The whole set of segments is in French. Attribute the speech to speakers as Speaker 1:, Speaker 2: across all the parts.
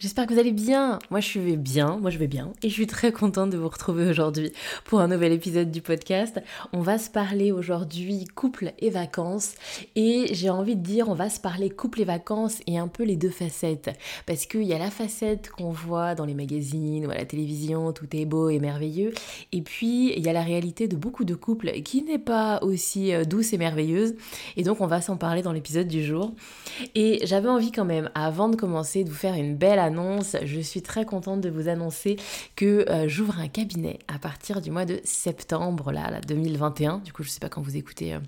Speaker 1: J'espère que vous allez bien. Moi, je vais bien. Moi, je vais bien. Et je suis très contente de vous retrouver aujourd'hui pour un nouvel épisode du podcast. On va se parler aujourd'hui couple et vacances. Et j'ai envie de dire, on va se parler couple et vacances et un peu les deux facettes. Parce qu'il y a la facette qu'on voit dans les magazines ou à la télévision, tout est beau et merveilleux. Et puis, il y a la réalité de beaucoup de couples qui n'est pas aussi euh, douce et merveilleuse. Et donc, on va s'en parler dans l'épisode du jour. Et j'avais envie quand même, avant de commencer, de vous faire une belle je suis très contente de vous annoncer que euh, j'ouvre un cabinet à partir du mois de septembre, là, 2021. Du coup, je ne sais pas quand vous écoutez euh,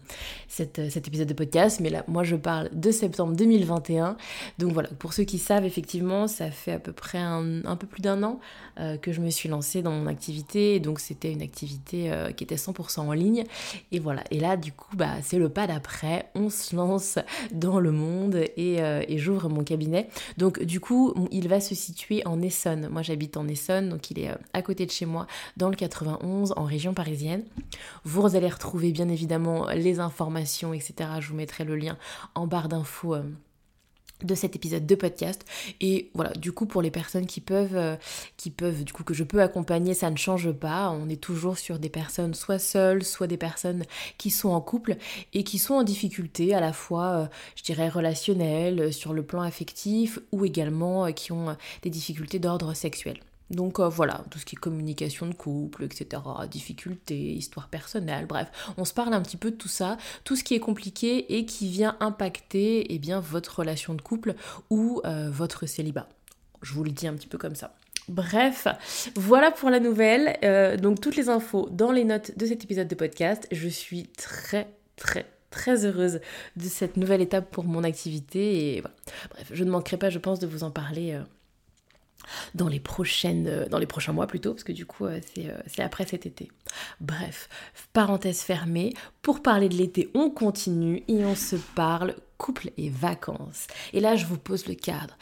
Speaker 1: euh, cet épisode de podcast, mais là, moi, je parle de septembre 2021. Donc voilà, pour ceux qui savent, effectivement, ça fait à peu près un, peu plus d'un an que je me suis lancée dans mon activité. Donc c'était une activité qui était 100% en ligne. Et voilà, et là, du coup, bah, c'est le pas d'après. On se lance dans le monde et, et j'ouvre mon cabinet. Donc du coup, il va se situer en Essonne. Moi j'habite en Essonne, donc il est euh, à côté de chez moi, dans le 91, en région parisienne. Vous allez retrouver bien évidemment les informations, etc. Je vous mettrai le lien en barre d'infos. Euh, de cet épisode de podcast. Et voilà du coup pour les personnes qui peuvent euh, qui peuvent du coup que je peux accompagner ça ne change pas. On est toujours sur des personnes soit seules soit des personnes qui sont en couple et qui sont en difficulté à la fois euh, je dirais relationnelle euh, sur le plan affectif ou également qui ont des difficultés d'ordre sexuel donc euh, voilà, tout ce qui est communication de couple, etc., difficultés, histoire personnelle, bref, on se parle un petit peu de tout ça, tout ce qui est compliqué et qui vient impacter eh bien, votre relation de couple ou euh, votre célibat. Je vous le dis un petit peu comme ça. Bref, voilà pour la nouvelle. Euh, donc toutes les infos dans les notes de cet épisode de podcast. Je suis très très très heureuse de cette nouvelle étape pour mon activité et voilà. Bref, je ne manquerai pas, je pense, de vous en parler dans les prochaines euh, dans les prochains mois plutôt parce que du coup euh, euh, c'est après cet été. Bref, parenthèse fermée, pour parler de l'été, on continue et on se parle couple et vacances. Et là, je vous pose le cadre.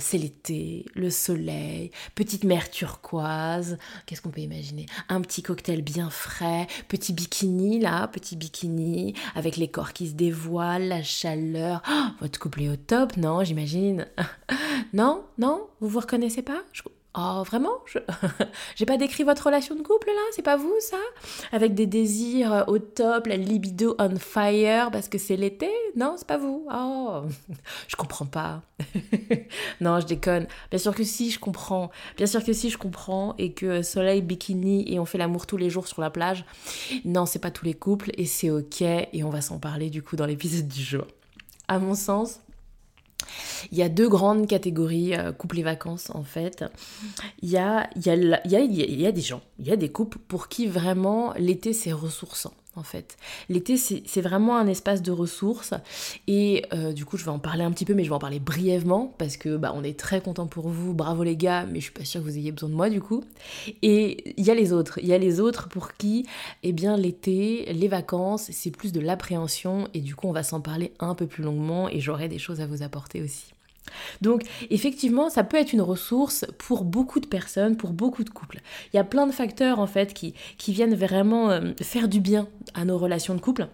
Speaker 1: C'est l'été, le soleil, petite mer turquoise. Qu'est-ce qu'on peut imaginer? Un petit cocktail bien frais, petit bikini là, petit bikini avec les corps qui se dévoilent, la chaleur. Oh, votre couple est au top, non? J'imagine. non? Non? Vous vous reconnaissez pas? Oh, vraiment? Je J'ai pas décrit votre relation de couple là? C'est pas vous ça? Avec des désirs euh, au top, la libido on fire parce que c'est l'été? Non, c'est pas vous? Oh Je comprends pas. non, je déconne. Bien sûr que si, je comprends. Bien sûr que si, je comprends. Et que soleil, bikini et on fait l'amour tous les jours sur la plage. Non, c'est pas tous les couples et c'est ok. Et on va s'en parler du coup dans l'épisode du jour. À mon sens, il y a deux grandes catégories, euh, couple et vacances en fait. Il y a, y, a, y, a, il y a des gens, il y a des couples pour qui vraiment l'été c'est ressourçant en fait. L'été, c'est vraiment un espace de ressources et euh, du coup, je vais en parler un petit peu, mais je vais en parler brièvement parce que bah, on est très content pour vous, bravo les gars, mais je suis pas sûre que vous ayez besoin de moi du coup. Et il y a les autres, il y a les autres pour qui, eh bien, l'été, les vacances, c'est plus de l'appréhension et du coup, on va s'en parler un peu plus longuement et j'aurai des choses à vous apporter aussi. Donc effectivement, ça peut être une ressource pour beaucoup de personnes, pour beaucoup de couples. Il y a plein de facteurs en fait qui, qui viennent vraiment euh, faire du bien à nos relations de couple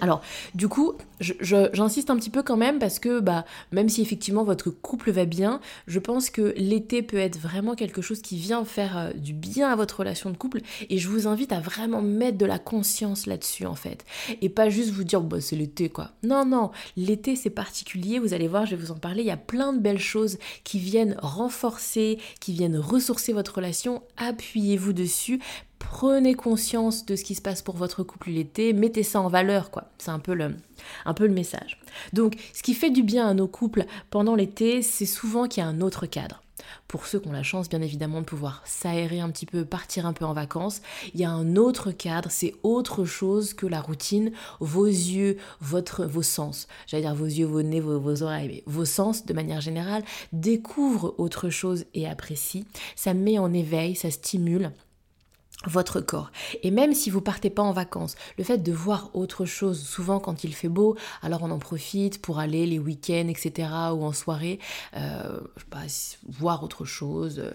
Speaker 1: alors, du coup, j'insiste un petit peu quand même parce que, bah, même si effectivement votre couple va bien, je pense que l'été peut être vraiment quelque chose qui vient faire euh, du bien à votre relation de couple et je vous invite à vraiment mettre de la conscience là-dessus en fait. Et pas juste vous dire bah c'est l'été quoi. Non non, l'été c'est particulier, vous allez voir, je vais vous en parler, il y a plein de belles choses qui viennent renforcer, qui viennent ressourcer votre relation, appuyez-vous dessus prenez conscience de ce qui se passe pour votre couple l'été, mettez ça en valeur, quoi. C'est un peu le, un peu le message. Donc, ce qui fait du bien à nos couples pendant l'été, c'est souvent qu'il y a un autre cadre. pour ceux qui ont la chance bien évidemment de pouvoir s'aérer un petit peu, partir un peu en vacances. Il y a un autre cadre, c'est autre chose que la routine, vos yeux, votre, vos sens, j'allais dire vos yeux, vos nez, vos, vos oreilles, mais vos sens de manière générale découvrent autre chose et apprécient. Ça met en éveil, ça stimule votre corps. Et même si vous partez pas en vacances, le fait de voir autre chose, souvent quand il fait beau, alors on en profite pour aller les week-ends, etc., ou en soirée, je sais pas, voir autre chose, euh,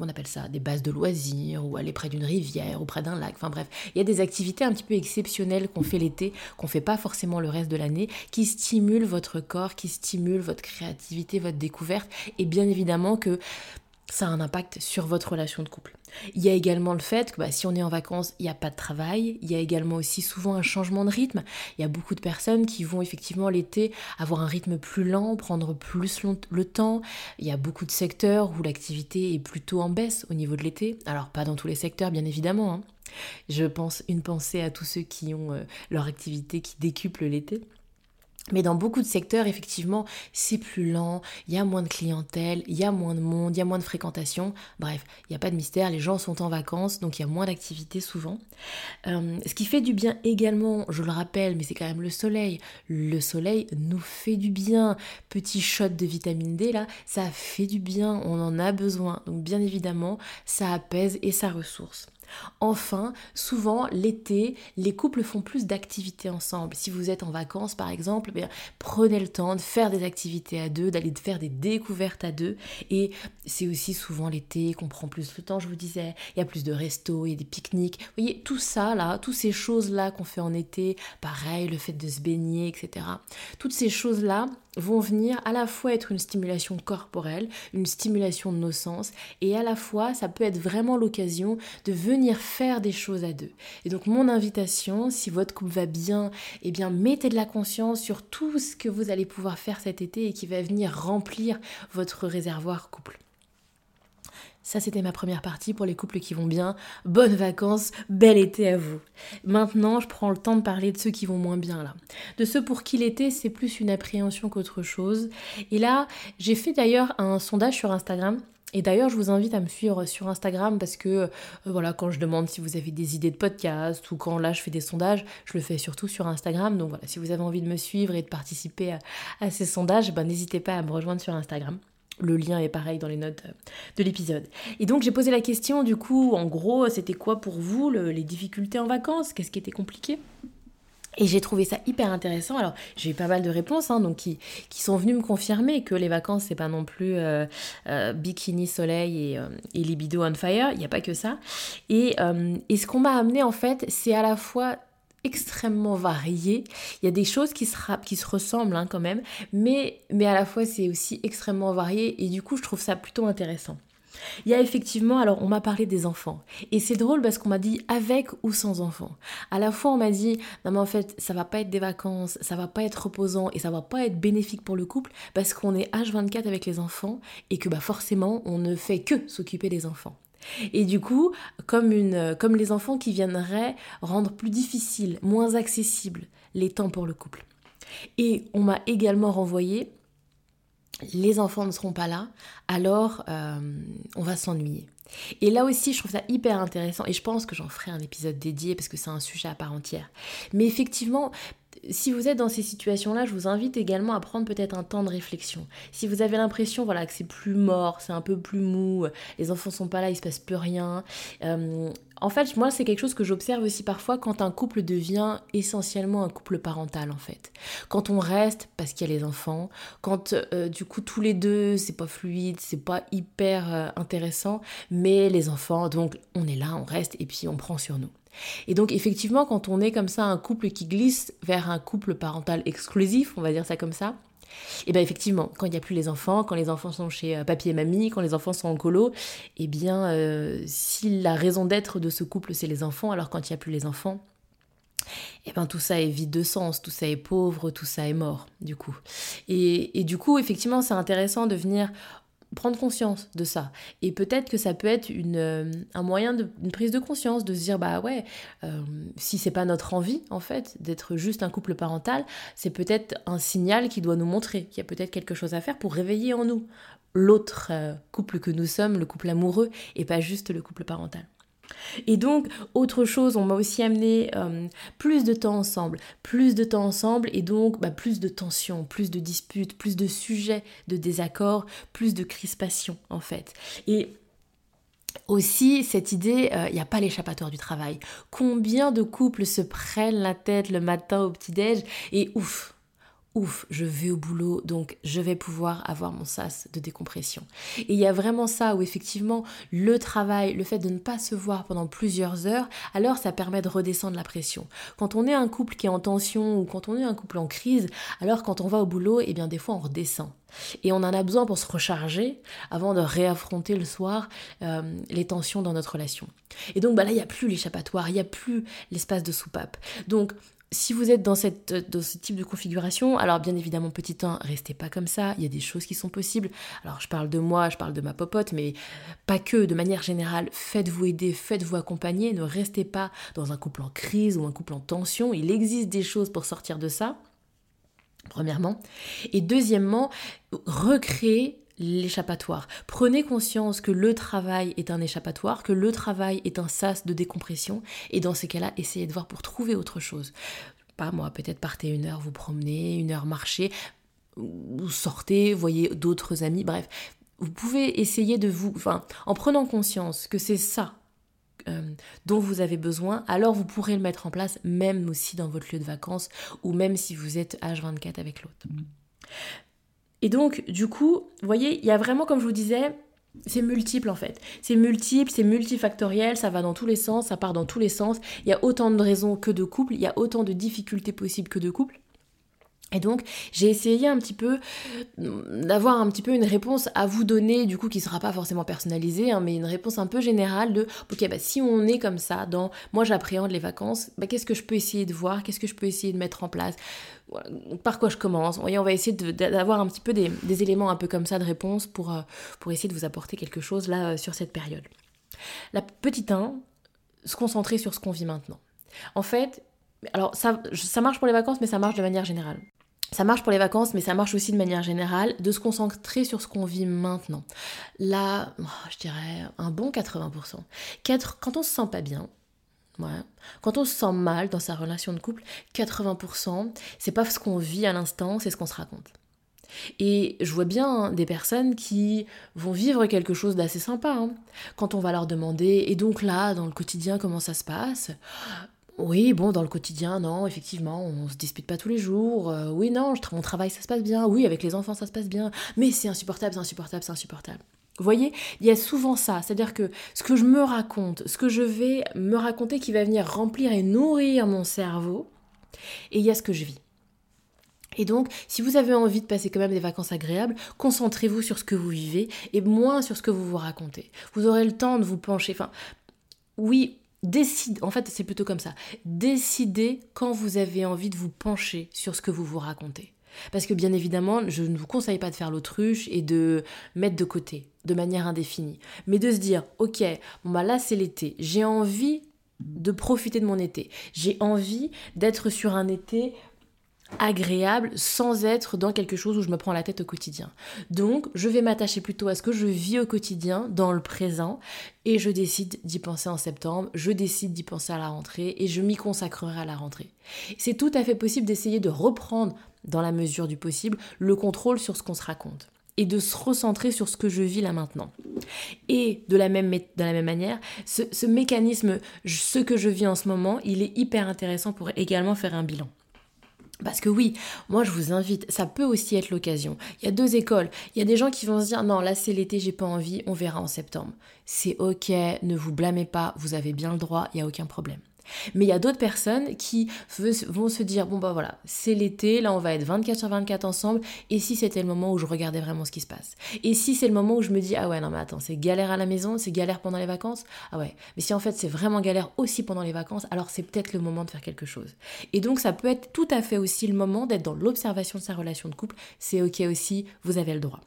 Speaker 1: on appelle ça des bases de loisirs, ou aller près d'une rivière, ou près d'un lac, enfin bref, il y a des activités un petit peu exceptionnelles qu'on fait l'été, qu'on fait pas forcément le reste de l'année, qui stimulent votre corps, qui stimulent votre créativité, votre découverte, et bien évidemment que ça a un impact sur votre relation de couple. Il y a également le fait que bah, si on est en vacances, il n'y a pas de travail. Il y a également aussi souvent un changement de rythme. Il y a beaucoup de personnes qui vont effectivement l'été avoir un rythme plus lent, prendre plus le temps. Il y a beaucoup de secteurs où l'activité est plutôt en baisse au niveau de l'été. Alors pas dans tous les secteurs bien évidemment. Hein. Je pense une pensée à tous ceux qui ont euh, leur activité qui décuple l'été. Mais dans beaucoup de secteurs, effectivement, c'est plus lent, il y a moins de clientèle, il y a moins de monde, il y a moins de fréquentation. Bref, il n'y a pas de mystère, les gens sont en vacances, donc il y a moins d'activité souvent. Euh, ce qui fait du bien également, je le rappelle, mais c'est quand même le soleil. Le soleil nous fait du bien. Petit shot de vitamine D, là, ça fait du bien, on en a besoin. Donc bien évidemment, ça apaise et ça ressource. Enfin, souvent l'été, les couples font plus d'activités ensemble. Si vous êtes en vacances par exemple, eh prenez le temps de faire des activités à deux, d'aller faire des découvertes à deux. Et c'est aussi souvent l'été qu'on prend plus le temps, je vous disais. Il y a plus de restos, il y a des pique-niques. Vous voyez, tout ça là, toutes ces choses-là qu'on fait en été, pareil, le fait de se baigner, etc. Toutes ces choses-là, vont venir à la fois être une stimulation corporelle, une stimulation de nos sens, et à la fois ça peut être vraiment l'occasion de venir faire des choses à deux. Et donc mon invitation, si votre couple va bien, eh bien mettez de la conscience sur tout ce que vous allez pouvoir faire cet été et qui va venir remplir votre réservoir couple. Ça, c'était ma première partie pour les couples qui vont bien. Bonnes vacances, bel été à vous. Maintenant, je prends le temps de parler de ceux qui vont moins bien là. De ceux pour qui l'été, c'est plus une appréhension qu'autre chose. Et là, j'ai fait d'ailleurs un sondage sur Instagram et d'ailleurs, je vous invite à me suivre sur Instagram parce que euh, voilà, quand je demande si vous avez des idées de podcast ou quand là je fais des sondages, je le fais surtout sur Instagram. Donc voilà, si vous avez envie de me suivre et de participer à, ces sondages, ben, n'hésitez pas à me rejoindre sur Instagram. Le lien est pareil dans les notes euh, de l'épisode. Et donc j'ai posé la question, du coup, en gros, c'était quoi pour vous les difficultés en vacances? Qu'est-ce qui était compliqué? Et j'ai trouvé ça hyper intéressant. Alors, j'ai eu pas mal de réponses hein, donc qui, qui, sont venues me confirmer que les vacances, c'est pas non plus euh, euh, bikini, soleil et, et, libido on fire. Il n'y a pas que ça. Et, et ce qu'on m'a amené, en fait, c'est à la fois extrêmement varié. Il y a des choses qui se, qui se ressemblent hein, quand même, mais, mais à la fois c'est aussi extrêmement varié et du coup je trouve ça plutôt intéressant. Il y a effectivement, alors on m'a parlé des enfants. Et c'est drôle parce qu'on m'a dit avec ou sans enfants. À la fois on m'a dit, non mais en fait ça va pas être des vacances, ça va pas être reposant et ça va pas être bénéfique pour le couple parce qu'on est H24 avec les enfants et que bah forcément on ne fait que s'occuper des enfants. Et du coup, comme, une, comme les enfants qui viendraient rendre plus difficile, moins accessible les temps pour le couple. Et on m'a également renvoyé, les enfants ne seront pas là, alors euh, on va s'ennuyer. Et là aussi, je trouve ça hyper intéressant et je pense que j'en ferai un épisode dédié parce que c'est un sujet à part entière. Mais effectivement, si vous êtes dans ces situations-là, je vous invite également à prendre peut-être un temps de réflexion. Si vous avez l'impression voilà, que c'est plus mort, c'est un peu plus mou, les enfants sont pas là, il se passe plus rien. Euh, en fait, moi, c'est quelque chose que j'observe aussi parfois quand un couple devient essentiellement un couple parental, en fait. Quand on reste parce qu'il y a les enfants, quand euh, du coup tous les deux, c'est pas fluide, c'est pas hyper euh, intéressant, mais les enfants, donc on est là, on reste et puis on prend sur nous. Et donc effectivement, quand on est comme ça un couple qui glisse vers un couple parental exclusif, on va dire ça comme ça, et eh bien effectivement, quand il n'y a plus les enfants, quand les enfants sont chez euh, papy et mamie, quand les enfants sont en colo, et eh bien euh, si la raison d'être de ce couple c'est les enfants, alors quand il n'y a plus les enfants, et eh ben tout ça est vide de sens, tout ça est pauvre, tout ça est mort, du coup. Et, et du coup, effectivement, c'est intéressant de venir prendre conscience de ça. Et peut-être que ça peut être une, euh, un moyen de une prise de conscience, de se dire bah ouais, euh, si c'est pas notre envie en fait d'être juste un couple parental, c'est peut-être un signal qui doit nous montrer qu'il y a peut-être quelque chose à faire pour réveiller en nous l'autre euh, couple que nous sommes, le couple amoureux, et pas juste le couple parental. Et donc, autre chose, on m'a aussi amené euh, plus de temps ensemble, plus de temps ensemble, et donc bah, plus de tensions, plus de disputes, plus de sujets de désaccord, plus de crispation en fait. Et aussi, cette idée, il euh, n'y a pas l'échappatoire du travail. Combien de couples se prennent la tête le matin au petit-déj et ouf, ouf, je vais au boulot, donc je vais pouvoir avoir mon sas de décompression. Et il y a vraiment ça où effectivement le travail, le fait de ne pas se voir pendant plusieurs heures, alors ça permet de redescendre la pression. Quand on est un couple qui est en tension ou quand on est un couple en crise, alors quand on va au boulot, eh bien des fois on redescend. Et on en a besoin pour se recharger avant de réaffronter le soir euh, les tensions dans notre relation. Et donc bah là, il n'y a plus l'échappatoire, il n'y a plus l'espace de soupape. Donc si vous êtes dans, ce type de configuration, alors bien évidemment, petit 1, restez pas comme ça, il y a des choses qui sont possibles. Alors je parle de moi, je parle de ma popote, mais pas que, de manière générale, faites-vous aider, faites-vous accompagner, ne restez pas dans un couple en crise ou un couple en tension, il existe des choses pour sortir de ça, premièrement. Et deuxièmement, recréer l'échappatoire. Prenez conscience que le travail est un échappatoire, que le travail est un sas de décompression, et dans ces cas-là, essayez de voir pour trouver autre chose. Pas moi, peut-être partez une heure vous promener, une heure marcher, sortez, voyez d'autres amis, bref. Vous pouvez essayer de vous, en prenant conscience que c'est ça euh, dont vous avez besoin, alors vous pourrez le mettre en place même aussi dans votre lieu de vacances ou même si vous êtes H24 avec l'autre. Et donc, du coup, vous voyez, il y a vraiment, comme je vous disais, c'est multiple en fait. C'est multiple, c'est multifactoriel, ça va dans tous les sens, ça part dans tous les sens. Il y a autant de raisons que de couples, il y a autant de difficultés possibles que de couples. Et donc, j'ai essayé un petit peu euh, d'avoir un petit peu une réponse à vous donner, du coup, qui sera pas forcément personnalisée, hein, mais une réponse un peu générale de, ok, bah, si on est comme ça, dans moi j'appréhende les vacances, bah, qu'est-ce que je peux essayer de voir, qu'est-ce que je peux essayer de mettre en place, par quoi je commence. On va essayer d'avoir un petit peu des, éléments un peu comme ça de réponse pour, euh, pour essayer de vous apporter quelque chose là euh, sur cette période. La petite 1, se concentrer sur ce qu'on vit maintenant. En fait, alors ça, ça marche pour les vacances, mais ça marche de manière générale. Ça marche pour les vacances, mais ça marche aussi de manière générale, de se concentrer sur ce qu'on vit maintenant. Là, oh, je dirais un bon 80%. quand on se sent pas bien, quand on se sent mal dans sa relation de couple, 80%, c'est pas ce qu'on vit à l'instant, c'est ce qu'on se raconte. Et je vois bien des personnes qui vont vivre quelque chose d'assez sympa. Hein. Quand on va leur demander, et donc là, dans le quotidien, comment ça se passe oui, bon, dans le quotidien, non, effectivement, on se dispute pas tous les jours. Euh, oui, non, mon travail, ça se passe bien. Oui, avec les enfants, ça se passe bien. Mais c'est insupportable, c'est insupportable, c'est insupportable. Vous voyez, il y a souvent ça, c'est-à-dire que ce que je me raconte, ce que je vais me raconter qui va venir remplir et nourrir mon cerveau, et il y a ce que je vis. Et donc, si vous avez envie de passer quand même des vacances agréables, concentrez-vous sur ce que vous vivez et moins sur ce que vous vous racontez. Vous aurez le temps de vous pencher. Enfin, oui, Décide, en fait c'est plutôt comme ça, décidez quand vous avez envie de vous pencher sur ce que vous vous racontez. Parce que bien évidemment, je ne vous conseille pas de faire l'autruche et de mettre de côté de manière indéfinie, mais de se dire, ok, bon bah là c'est l'été, j'ai envie de profiter de mon été, j'ai envie d'être sur un été agréable sans être dans quelque chose où je me prends la tête au quotidien. Donc, je vais m'attacher plutôt à ce que je vis au quotidien, dans le présent, et je décide d'y penser en septembre, je décide d'y penser à la rentrée, et je m'y consacrerai à la rentrée. C'est tout à fait possible d'essayer de reprendre, dans la mesure du possible, le contrôle sur ce qu'on se raconte et de se recentrer sur ce que je vis là maintenant. Et de la même, manière, ce, ce mécanisme, ce que je vis en ce moment, il est hyper intéressant pour également faire un bilan. Parce que oui, moi je vous invite, ça peut aussi être l'occasion. Il y a deux écoles. Il y a des gens qui vont se dire non, là c'est l'été, j'ai pas envie, on verra en septembre. C'est ok, ne vous blâmez pas, vous avez bien le droit, il n'y a aucun problème. Mais il y a d'autres personnes qui vont se dire bon bah voilà, c'est l'été, là on va être 24 sur 24 ensemble, et si c'était le moment où je regardais vraiment ce qui se passe? Et si c'est le moment où je me dis ah ouais non mais attends, c'est galère à la maison, c'est galère pendant les vacances? Ah ouais, mais si en fait c'est vraiment galère aussi pendant les vacances, alors c'est peut-être le moment de faire quelque chose. Et donc ça peut être tout à fait aussi le moment d'être dans l'observation de sa relation de couple, c'est ok aussi, vous avez le droit.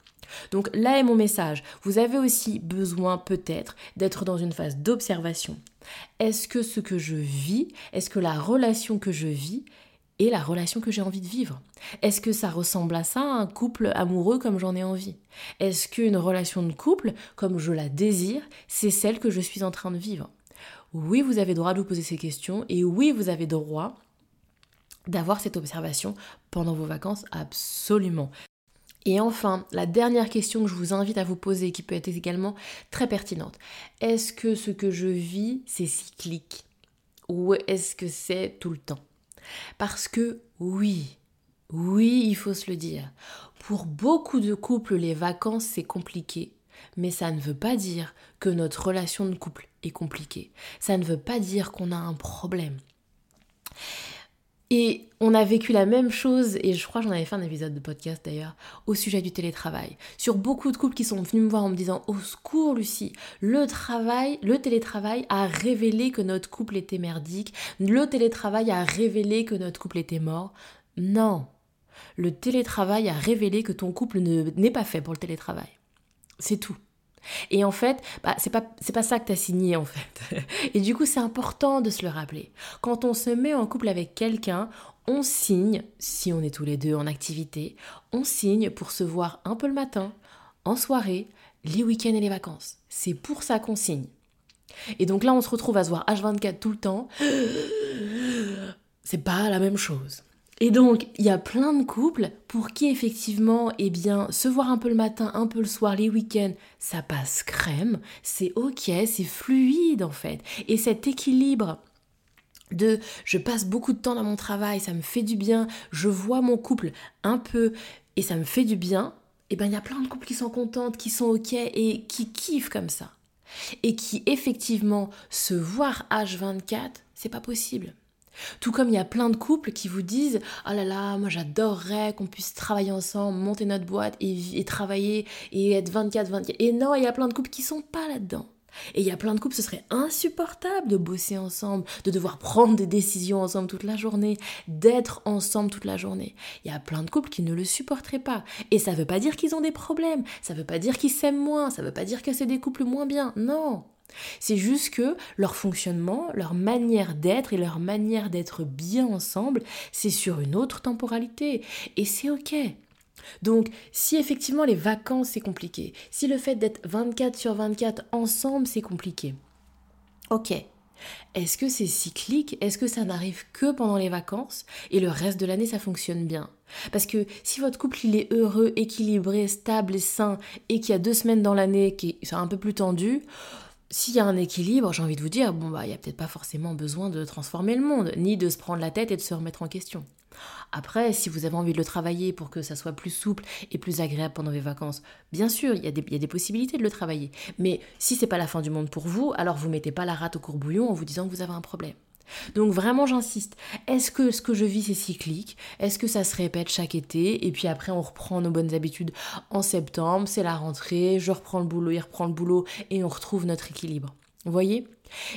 Speaker 1: Donc là est mon message. Vous avez aussi besoin peut-être d'être dans une phase d'observation. Est-ce que ce que je vis, est-ce que la relation que je vis et la relation que j'ai envie de vivre? Est-ce que ça ressemble à ça, un couple amoureux comme j'en ai envie? Est-ce qu'une relation de couple, comme je la désire, c'est celle que je suis en train de vivre? Oui, vous avez droit de vous poser ces questions et oui, vous avez droit d'avoir cette observation pendant vos vacances, absolument. Et enfin, la dernière question que je vous invite à vous poser, qui peut être également très pertinente. Est-ce que ce que je vis, c'est cyclique? Ou est-ce que c'est tout le temps? Parce que oui, oui, il faut se le dire. Pour beaucoup de couples, les vacances, c'est compliqué. Mais ça ne veut pas dire que notre relation de couple est compliquée. Ça ne veut pas dire qu'on a un problème. Et on a vécu la même chose, et je crois que j'en avais fait un épisode de podcast d'ailleurs, au sujet du télétravail. Sur beaucoup de couples qui sont venus me voir en me disant Au secours, Lucie, le travail, le télétravail a révélé que notre couple était merdique, le télétravail a révélé que notre couple était mort. Non, le télétravail a révélé que ton couple n'est pas fait pour le télétravail. C'est tout. Et en fait, bah, c'est pas, pas ça que tu as signé en fait. Et du coup, c'est important de se le rappeler. Quand on se met en couple avec quelqu'un, on signe, si on est tous les deux en activité, on signe pour se voir un peu le matin, en soirée, les week-ends et les vacances. C'est pour ça qu'on signe. Et donc là, on se retrouve à se voir H24 tout le temps. C'est pas la même chose. Et donc, il y a plein de couples pour qui effectivement, eh bien, se voir un peu le matin, un peu le soir, les week-ends, ça passe crème, c'est ok, c'est fluide en fait. Et cet équilibre de je passe beaucoup de temps dans mon travail, ça me fait du bien, je vois mon couple un peu et ça me fait du bien, eh bien, il y a plein de couples qui sont contentes, qui sont ok et qui kiffent comme ça. Et qui effectivement se voir H24, c'est pas possible. Tout comme il y a plein de couples qui vous disent Oh là là, moi j'adorerais qu'on puisse travailler ensemble, monter notre boîte et, travailler et être 24-24. Et non, il y a plein de couples qui sont pas là-dedans. Et il y a plein de couples, ce serait insupportable de bosser ensemble, de devoir prendre des décisions ensemble toute la journée, d'être ensemble toute la journée. Il y a plein de couples qui ne le supporteraient pas. Et ça ne veut pas dire qu'ils ont des problèmes, ça ne veut pas dire qu'ils s'aiment moins, ça ne veut pas dire que c'est des couples moins bien. Non, c'est juste que leur fonctionnement, leur manière d'être et leur manière d'être bien ensemble, c'est sur une autre temporalité. Et c'est ok. Donc, si effectivement les vacances c'est compliqué, si le fait d'être 24 sur 24 ensemble c'est compliqué, ok. Est-ce que c'est cyclique? Est-ce que ça n'arrive que pendant les vacances? Et le reste de l'année ça fonctionne bien Parce que si votre couple il est heureux, équilibré, stable et sain et qu'il y a deux semaines dans l'année qui sont un peu plus tendues, s'il y a un équilibre, j'ai envie de vous dire, bon bah il n'y a peut-être pas forcément besoin de transformer le monde, ni de se prendre la tête et de se remettre en question. Après, si vous avez envie de le travailler pour que ça soit plus souple et plus agréable pendant vos vacances, bien sûr, il y, a des, possibilités de le travailler. Mais si c'est pas la fin du monde pour vous, alors vous mettez pas la rate au courbouillon en vous disant que vous avez un problème. Donc vraiment j'insiste, est-ce que ce que je vis c'est cyclique? Est-ce que ça se répète chaque été? Et puis après on reprend nos bonnes habitudes en septembre, c'est la rentrée, je reprends le boulot, il reprend le boulot et on retrouve notre équilibre. Vous voyez?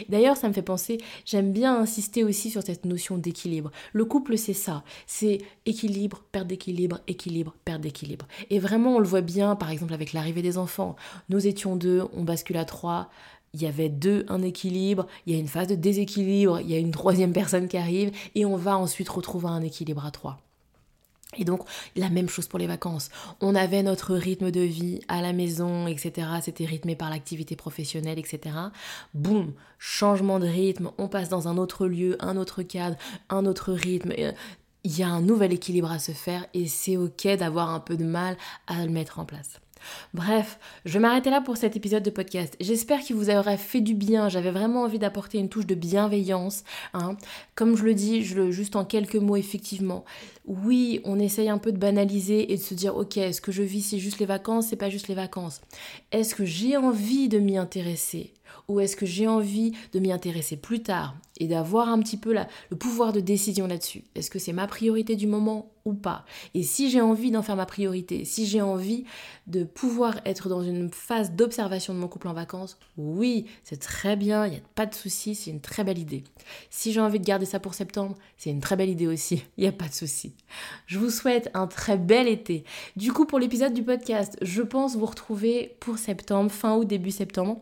Speaker 1: D'ailleurs, ça me fait penser, j'aime bien insister aussi sur cette notion d'équilibre. Le couple, c'est ça, c'est équilibre, perte d'équilibre, équilibre, perte d'équilibre. Et vraiment, on le voit bien, par exemple, avec l'arrivée des enfants. Nous étions deux, on bascule à trois, il y avait deux, un équilibre, il y a une phase de déséquilibre, il y a une troisième personne qui arrive, et on va ensuite retrouver un équilibre à trois. Et donc, la même chose pour les vacances. On avait notre rythme de vie à la maison, etc. C'était rythmé par l'activité professionnelle, etc. Boum, changement de rythme, on passe dans un autre lieu, un autre cadre, un autre rythme. Il y a un nouvel équilibre à se faire et c'est ok d'avoir un peu de mal à le mettre en place. Bref, je vais m'arrêter là pour cet épisode de podcast. J'espère qu'il vous aurait fait du bien. J'avais vraiment envie d'apporter une touche de bienveillance. Hein. Comme je le dis, je juste en quelques mots, effectivement. Oui, on essaye un peu de banaliser et de se dire, ok, est-ce que je vis, c'est juste les vacances, c'est pas juste les vacances? Est-ce que j'ai envie de m'y intéresser? Ou est-ce que j'ai envie de m'y intéresser plus tard et d'avoir un petit peu le pouvoir de décision là-dessus? Est-ce que c'est ma priorité du moment ou pas Et si j'ai envie d'en faire ma priorité, si j'ai envie de pouvoir être dans une phase d'observation de mon couple en vacances, oui, c'est très bien, il n'y a pas de souci, c'est une très belle idée. Si j'ai envie de garder ça pour septembre, c'est une très belle idée aussi, il n'y a pas de souci. Je vous souhaite un très bel été. Du coup, pour l'épisode du podcast, je pense vous retrouver pour septembre, fin août, début septembre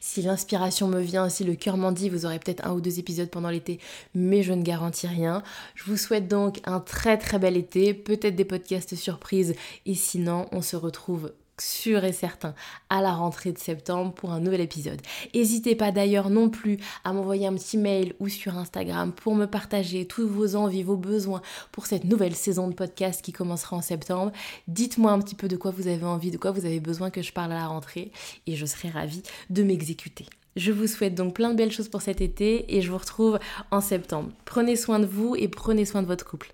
Speaker 1: Si l'inspiration me vient, si le cœur m'en dit, vous aurez peut-être un ou deux épisodes pendant l'été, mais je ne garantis rien. Je vous souhaite donc un très très bel été, peut-être des podcasts surprises, et sinon on se retrouve sûr et certain à la rentrée de septembre pour un nouvel épisode. N'hésitez pas d'ailleurs non plus à m'envoyer un petit mail ou sur Instagram pour me partager tous vos envies, vos besoins pour cette nouvelle saison de podcast qui commencera en septembre. Dites-moi un petit peu de quoi vous avez envie, de quoi vous avez besoin que je parle à la rentrée et je serai ravie de m'exécuter. Je vous souhaite donc plein de belles choses pour cet été et je vous retrouve en septembre. Prenez soin de vous et prenez soin de votre couple.